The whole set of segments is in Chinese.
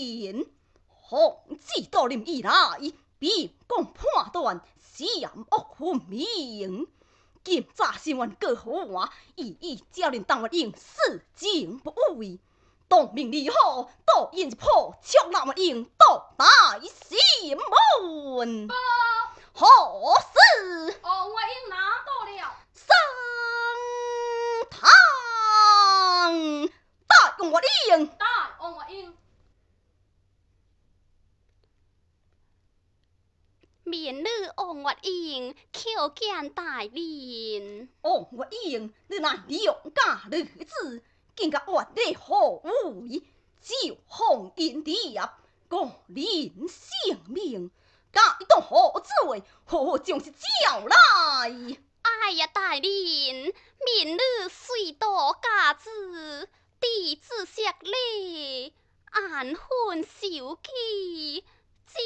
连，红旗到林以来，兵攻判断，险恶分明。今早新闻过好话，意意教练当我应死情不畏，当命立好，到引一破，枪那么应到大西门。何事？哦，我应拿到了。上堂，大用我令。大王我应。免女王月英求见大人。王月英，你乃良家女子，竟甲万里好为，就红颜蝶，国人性命。该当何罪？何将是叫来？哎呀，大人，民女虽多家子，弟子识礼，安分守己，只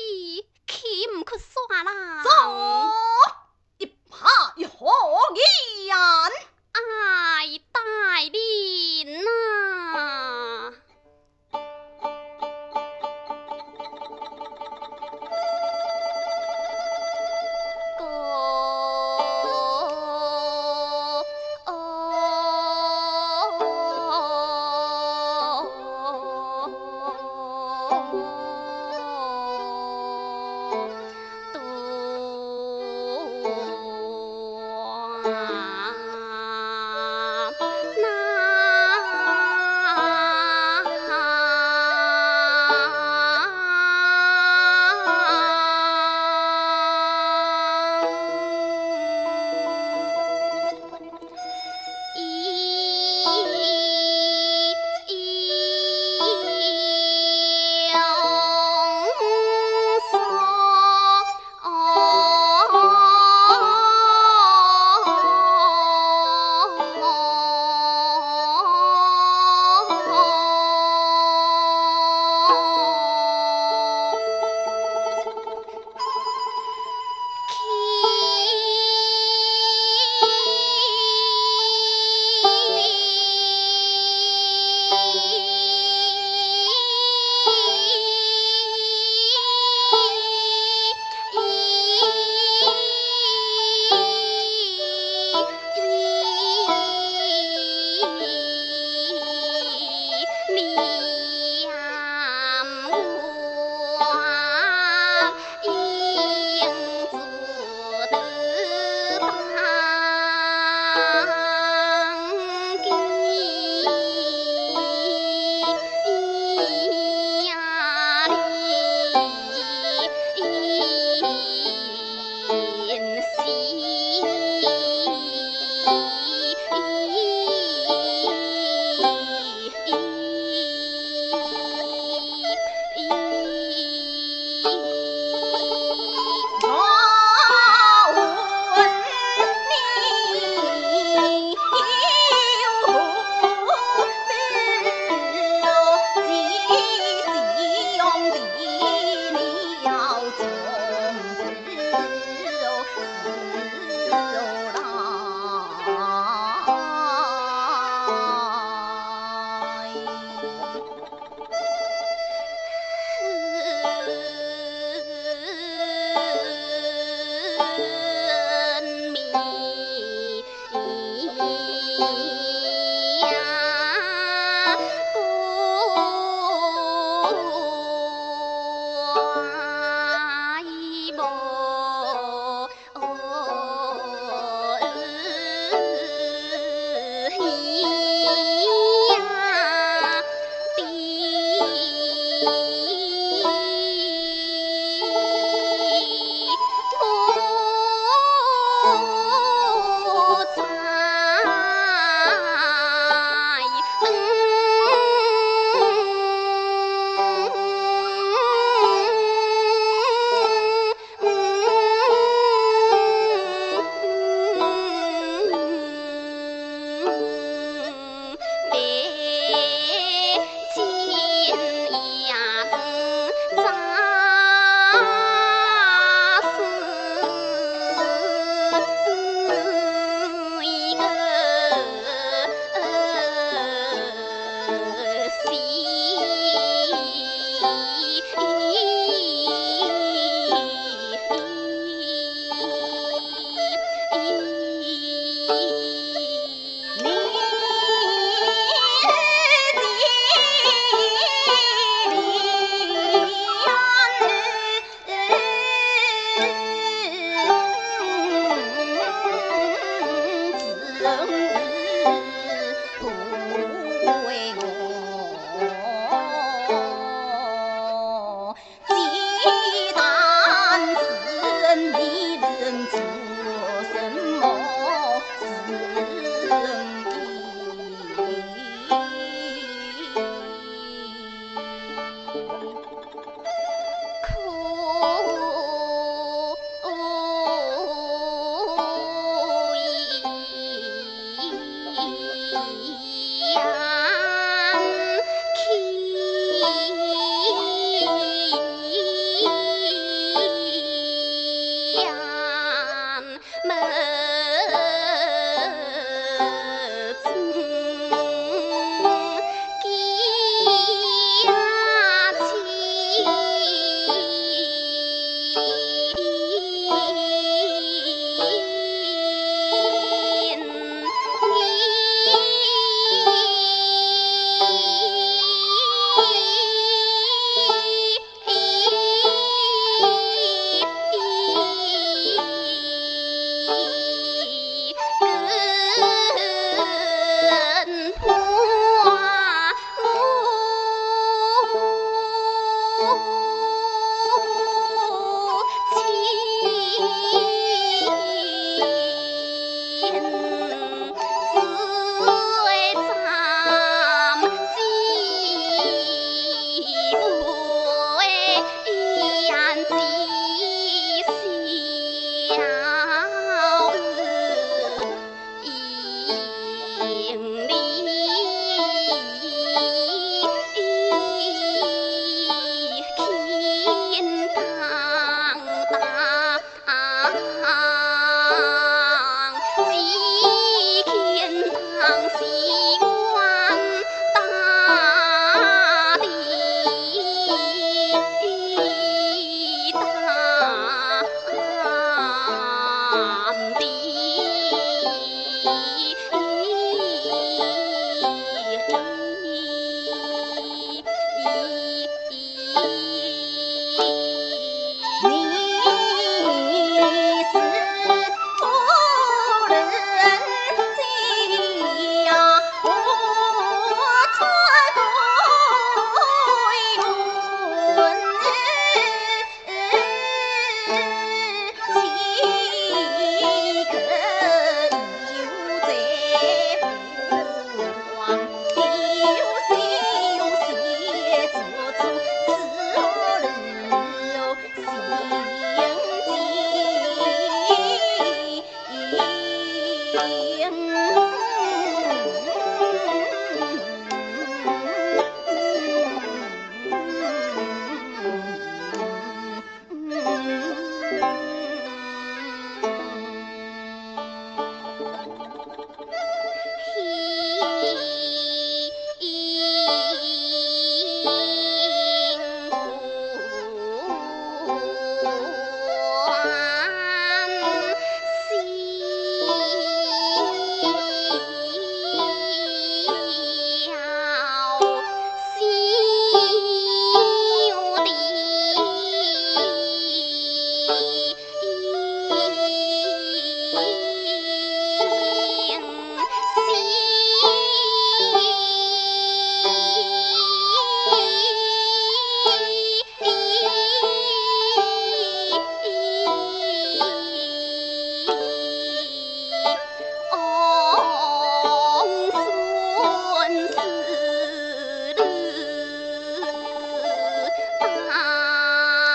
岂唔去耍啦？走，一拍一何言？哎，大人呐！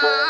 Bye.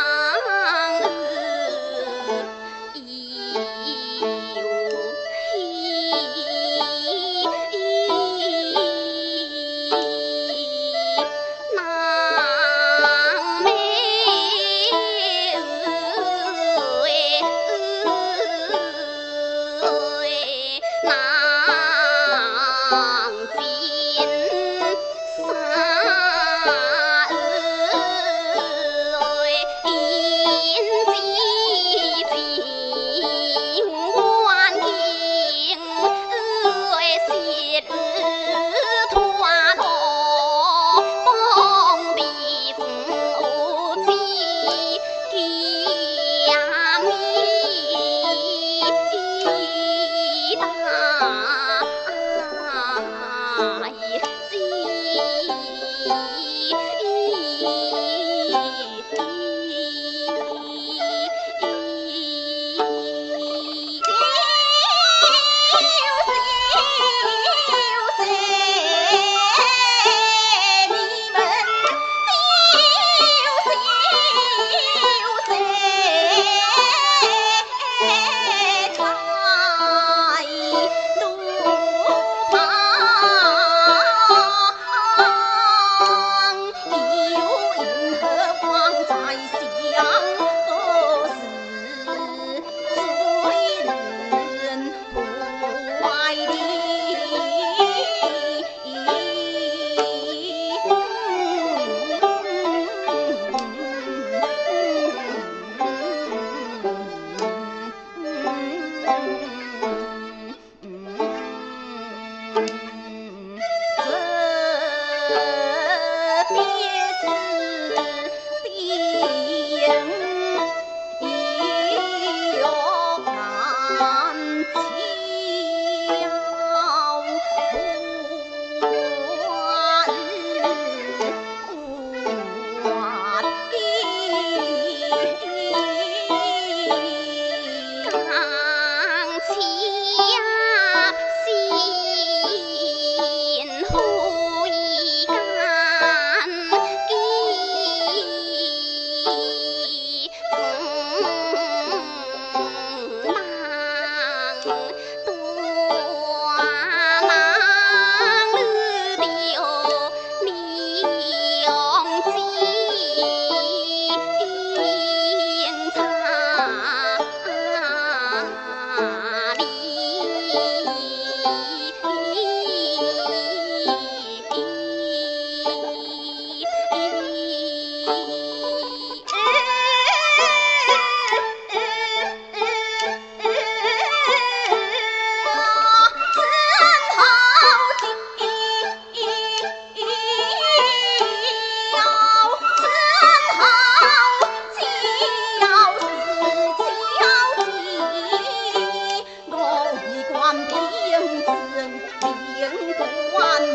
罢了，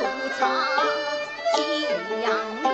明日晚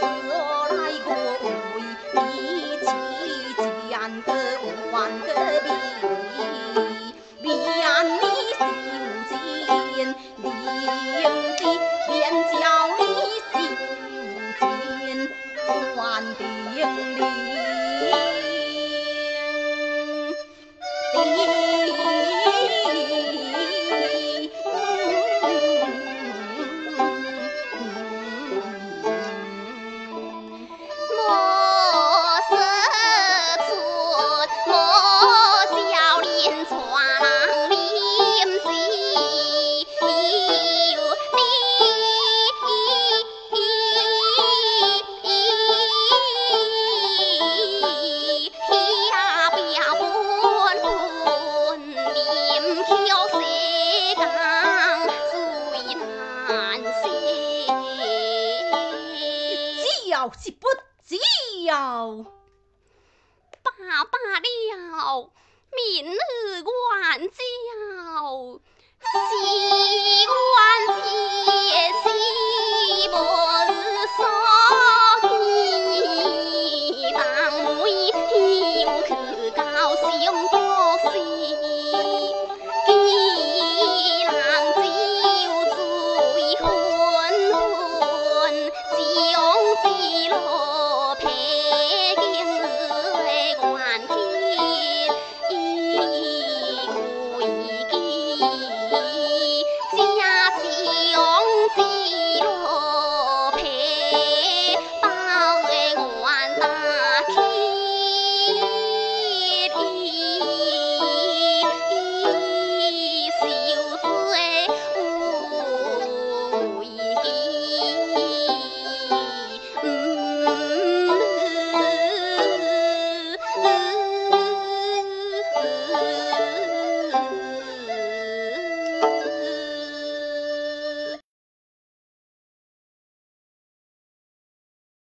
教。